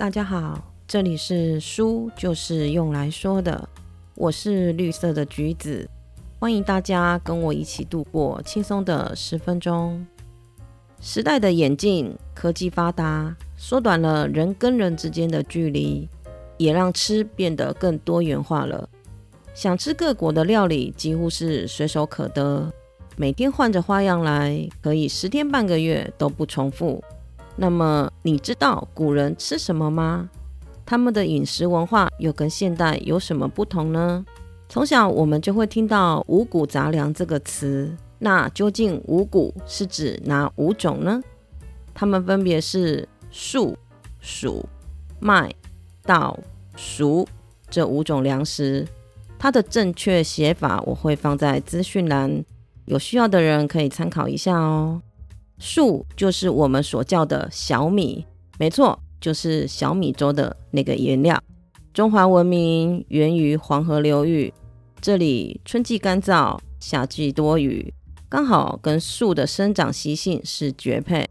大家好，这里是书就是用来说的，我是绿色的橘子，欢迎大家跟我一起度过轻松的十分钟。时代的演进，科技发达，缩短了人跟人之间的距离，也让吃变得更多元化了。想吃各国的料理，几乎是随手可得，每天换着花样来，可以十天半个月都不重复。那么你知道古人吃什么吗？他们的饮食文化又跟现代有什么不同呢？从小我们就会听到五谷杂粮这个词，那究竟五谷是指哪五种呢？它们分别是粟、黍、麦、稻、黍这五种粮食。它的正确写法我会放在资讯栏，有需要的人可以参考一下哦。粟就是我们所叫的小米，没错，就是小米粥的那个原料。中华文明源于黄河流域，这里春季干燥，夏季多雨，刚好跟粟的生长习性是绝配，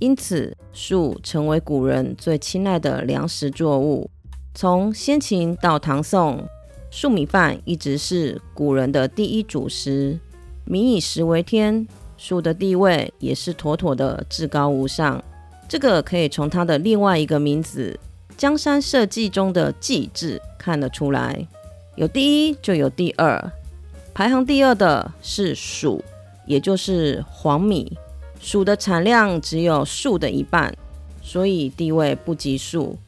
因此粟成为古人最青睐的粮食作物。从先秦到唐宋，粟米饭一直是古人的第一主食，民以食为天。鼠的地位也是妥妥的至高无上，这个可以从它的另外一个名字《江山社稷》中的“稷”字看得出来。有第一就有第二，排行第二的是黍，也就是黄米。黍的产量只有粟的一半，所以地位不及粟。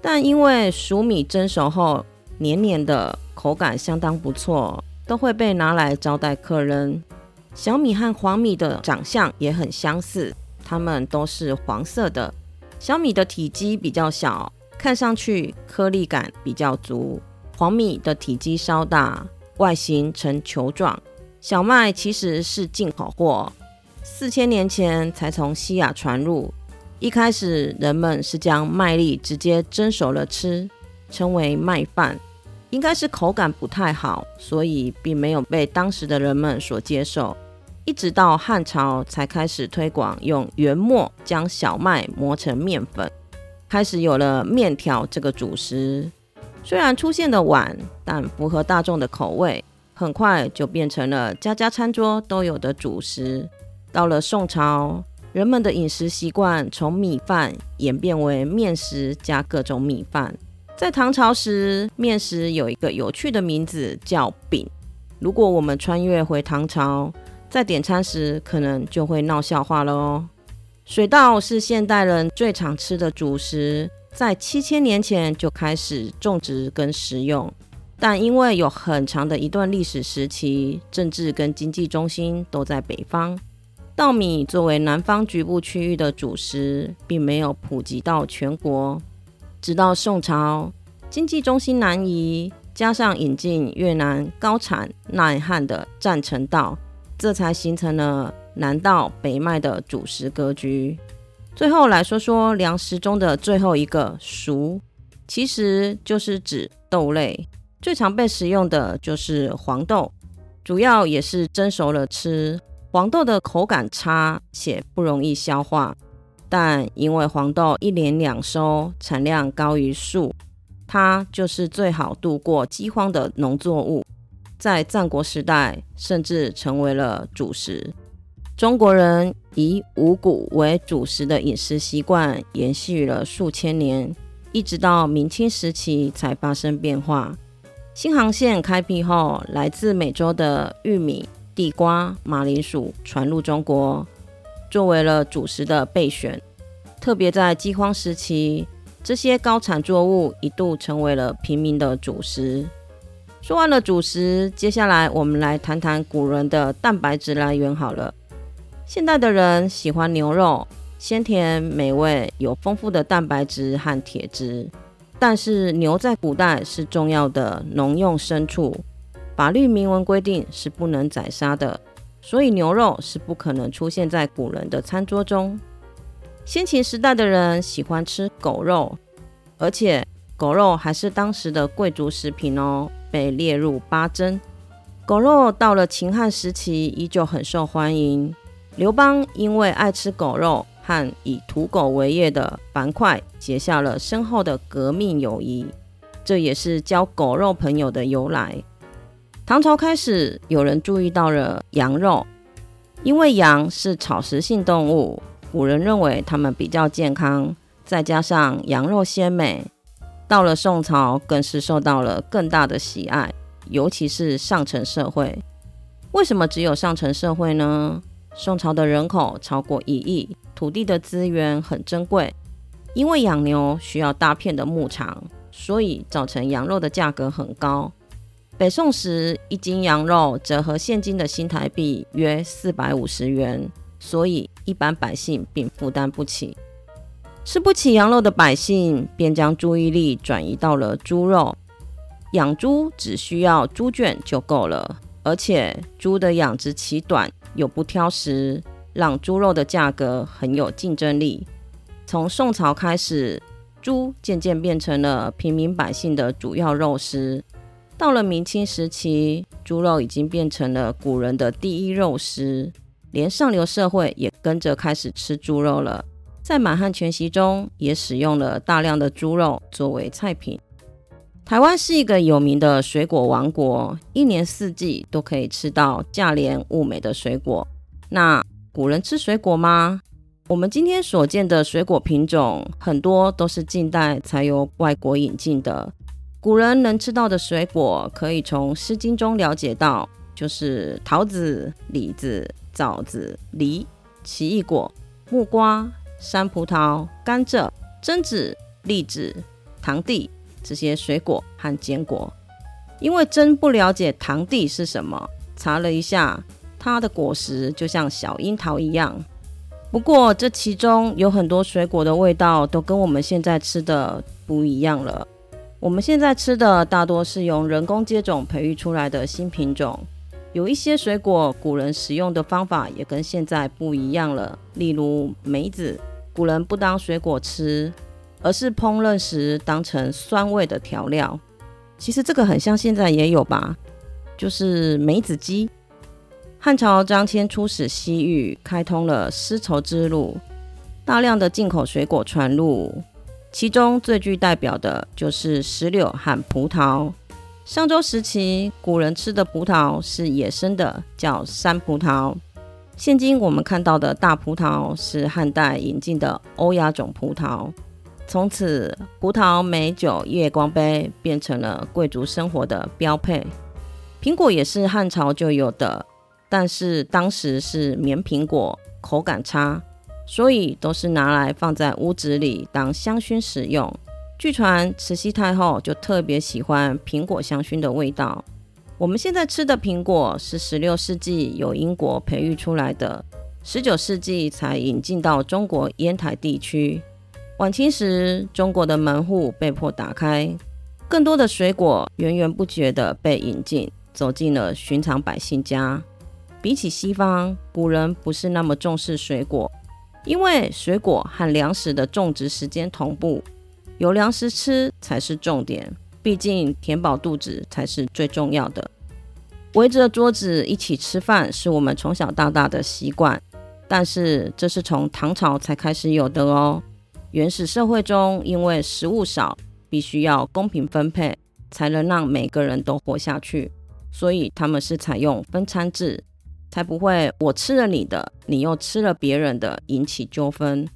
但因为黍米蒸熟后黏黏的，口感相当不错，都会被拿来招待客人。小米和黄米的长相也很相似，它们都是黄色的。小米的体积比较小，看上去颗粒感比较足；黄米的体积稍大，外形呈球状。小麦其实是进口货，四千年前才从西亚传入。一开始人们是将麦粒直接蒸熟了吃，称为麦饭。应该是口感不太好，所以并没有被当时的人们所接受。一直到汉朝才开始推广用原磨将小麦磨成面粉，开始有了面条这个主食。虽然出现的晚，但符合大众的口味，很快就变成了家家餐桌都有的主食。到了宋朝，人们的饮食习惯从米饭演变为面食加各种米饭。在唐朝时，面食有一个有趣的名字叫饼。如果我们穿越回唐朝，在点餐时可能就会闹笑话了哦。水稻是现代人最常吃的主食，在七千年前就开始种植跟食用，但因为有很长的一段历史时期，政治跟经济中心都在北方，稻米作为南方局部区域的主食，并没有普及到全国。直到宋朝，经济中心南移，加上引进越南高产耐旱的占城稻，这才形成了南稻北麦的主食格局。最后来说说粮食中的最后一个黍，其实就是指豆类，最常被食用的就是黄豆，主要也是蒸熟了吃。黄豆的口感差且不容易消化。但因为黄豆一年两收，产量高于树，它就是最好度过饥荒的农作物。在战国时代，甚至成为了主食。中国人以五谷为主食的饮食习惯延续了数千年，一直到明清时期才发生变化。新航线开辟后，来自美洲的玉米、地瓜、马铃薯传入中国。作为了主食的备选，特别在饥荒时期，这些高产作物一度成为了平民的主食。说完了主食，接下来我们来谈谈古人的蛋白质来源好了。现代的人喜欢牛肉，鲜甜美味，有丰富的蛋白质和铁质。但是牛在古代是重要的农用牲畜，法律明文规定是不能宰杀的。所以牛肉是不可能出现在古人的餐桌中。先秦时代的人喜欢吃狗肉，而且狗肉还是当时的贵族食品哦，被列入八珍。狗肉到了秦汉时期依旧很受欢迎。刘邦因为爱吃狗肉，和以土狗为业的樊哙结下了深厚的革命友谊，这也是交狗肉朋友的由来。唐朝开始，有人注意到了羊肉，因为羊是草食性动物，古人认为它们比较健康，再加上羊肉鲜美，到了宋朝更是受到了更大的喜爱，尤其是上层社会。为什么只有上层社会呢？宋朝的人口超过一亿，土地的资源很珍贵。因为养牛需要大片的牧场，所以造成羊肉的价格很高。北宋时，一斤羊肉折合现今的新台币约四百五十元，所以一般百姓并负担不起。吃不起羊肉的百姓，便将注意力转移到了猪肉。养猪只需要猪圈就够了，而且猪的养殖期短。又不挑食，让猪肉的价格很有竞争力。从宋朝开始，猪渐渐变成了平民百姓的主要肉食。到了明清时期，猪肉已经变成了古人的第一肉食，连上流社会也跟着开始吃猪肉了。在满汉全席中，也使用了大量的猪肉作为菜品。台湾是一个有名的水果王国，一年四季都可以吃到价廉物美的水果。那古人吃水果吗？我们今天所见的水果品种很多都是近代才由外国引进的。古人能吃到的水果，可以从《诗经》中了解到，就是桃子、李子、枣子、梨、奇异果、木瓜、山葡萄、甘蔗、榛子、栗子、糖地。这些水果和坚果，因为真不了解糖地是什么，查了一下，它的果实就像小樱桃一样。不过这其中有很多水果的味道都跟我们现在吃的不一样了。我们现在吃的大多是用人工接种培育出来的新品种，有一些水果古人食用的方法也跟现在不一样了。例如梅子，古人不当水果吃。而是烹饪时当成酸味的调料，其实这个很像现在也有吧，就是梅子鸡。汉朝张骞出使西域，开通了丝绸之路，大量的进口水果传入，其中最具代表的就是石榴和葡萄。商周时期，古人吃的葡萄是野生的，叫山葡萄。现今我们看到的大葡萄是汉代引进的欧亚种葡萄。从此，葡萄、美酒、夜光杯变成了贵族生活的标配。苹果也是汉朝就有的，但是当时是棉苹果，口感差，所以都是拿来放在屋子里当香薰使用。据传，慈禧太后就特别喜欢苹果香薰的味道。我们现在吃的苹果是十六世纪由英国培育出来的，十九世纪才引进到中国烟台地区。晚清时，中国的门户被迫打开，更多的水果源源不绝地被引进，走进了寻常百姓家。比起西方，古人不是那么重视水果，因为水果和粮食的种植时间同步，有粮食吃才是重点。毕竟填饱肚子才是最重要的。围着桌子一起吃饭是我们从小到大的习惯，但是这是从唐朝才开始有的哦。原始社会中，因为食物少，必须要公平分配，才能让每个人都活下去。所以他们是采用分餐制，才不会我吃了你的，你又吃了别人的，引起纠纷。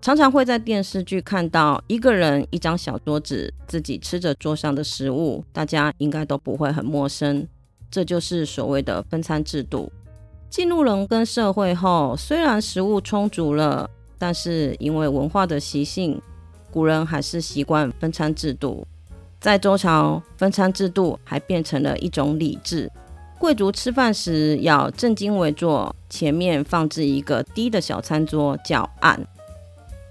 常常会在电视剧看到一个人一张小桌子，自己吃着桌上的食物，大家应该都不会很陌生。这就是所谓的分餐制度。进入人跟社会后，虽然食物充足了。但是因为文化的习性，古人还是习惯分餐制度。在周朝，分餐制度还变成了一种礼制。贵族吃饭时要正襟危坐，前面放置一个低的小餐桌，叫案。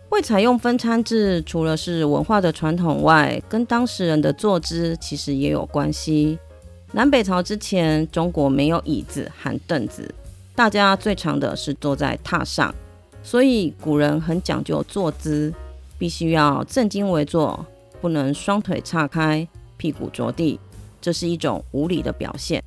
会采用分餐制，除了是文化的传统外，跟当事人的坐姿其实也有关系。南北朝之前，中国没有椅子和凳子，大家最常的是坐在榻上。所以古人很讲究坐姿，必须要正襟危坐，不能双腿岔开，屁股着地，这是一种无礼的表现。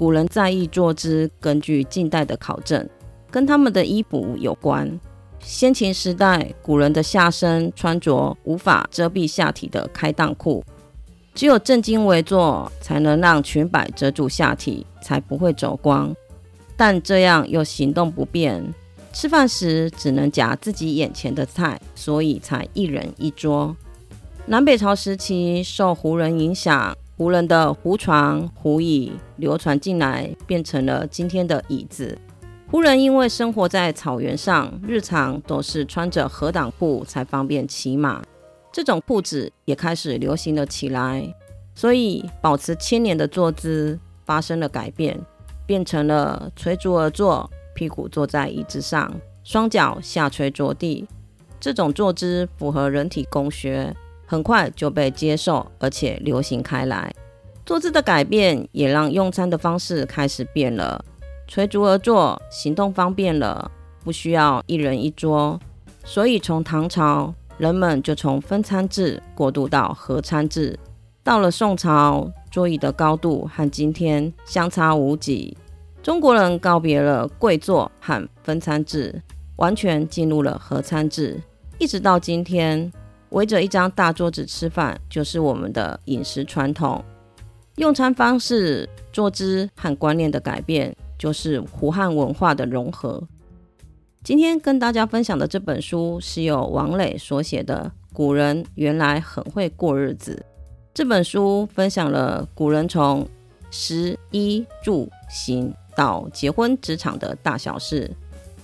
古人在意坐姿，根据近代的考证，跟他们的衣服有关。先秦时代古人的下身穿着无法遮蔽下体的开裆裤，只有正襟危坐才能让裙摆遮住下体，才不会走光。但这样又行动不便，吃饭时只能夹自己眼前的菜，所以才一人一桌。南北朝时期受胡人影响，胡人的胡床、胡椅流传进来，变成了今天的椅子。胡人因为生活在草原上，日常都是穿着合裆裤才方便骑马，这种裤子也开始流行了起来。所以，保持千年的坐姿发生了改变，变成了垂足而坐，屁股坐在椅子上，双脚下垂着地。这种坐姿符合人体工学，很快就被接受，而且流行开来。坐姿的改变也让用餐的方式开始变了。垂足而坐，行动方便了，不需要一人一桌，所以从唐朝，人们就从分餐制过渡到合餐制。到了宋朝，桌椅的高度和今天相差无几，中国人告别了跪坐和分餐制，完全进入了合餐制。一直到今天，围着一张大桌子吃饭就是我们的饮食传统。用餐方式、坐姿和观念的改变。就是胡汉文化的融合。今天跟大家分享的这本书是由王磊所写的《古人原来很会过日子》。这本书分享了古人从食衣住行到结婚职场的大小事。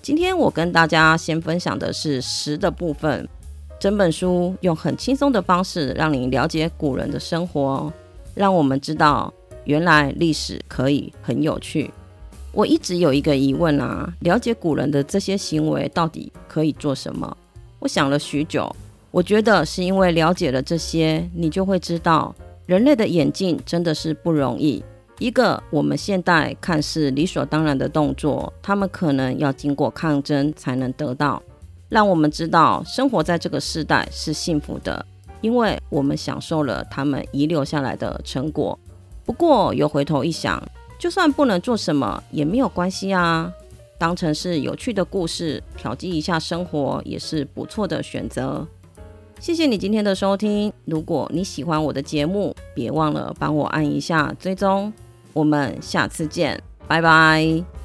今天我跟大家先分享的是食的部分。整本书用很轻松的方式让你了解古人的生活，让我们知道原来历史可以很有趣。我一直有一个疑问啊，了解古人的这些行为到底可以做什么？我想了许久，我觉得是因为了解了这些，你就会知道人类的演进真的是不容易。一个我们现代看似理所当然的动作，他们可能要经过抗争才能得到，让我们知道生活在这个时代是幸福的，因为我们享受了他们遗留下来的成果。不过又回头一想。就算不能做什么也没有关系啊，当成是有趣的故事，调剂一下生活也是不错的选择。谢谢你今天的收听，如果你喜欢我的节目，别忘了帮我按一下追踪。我们下次见，拜拜。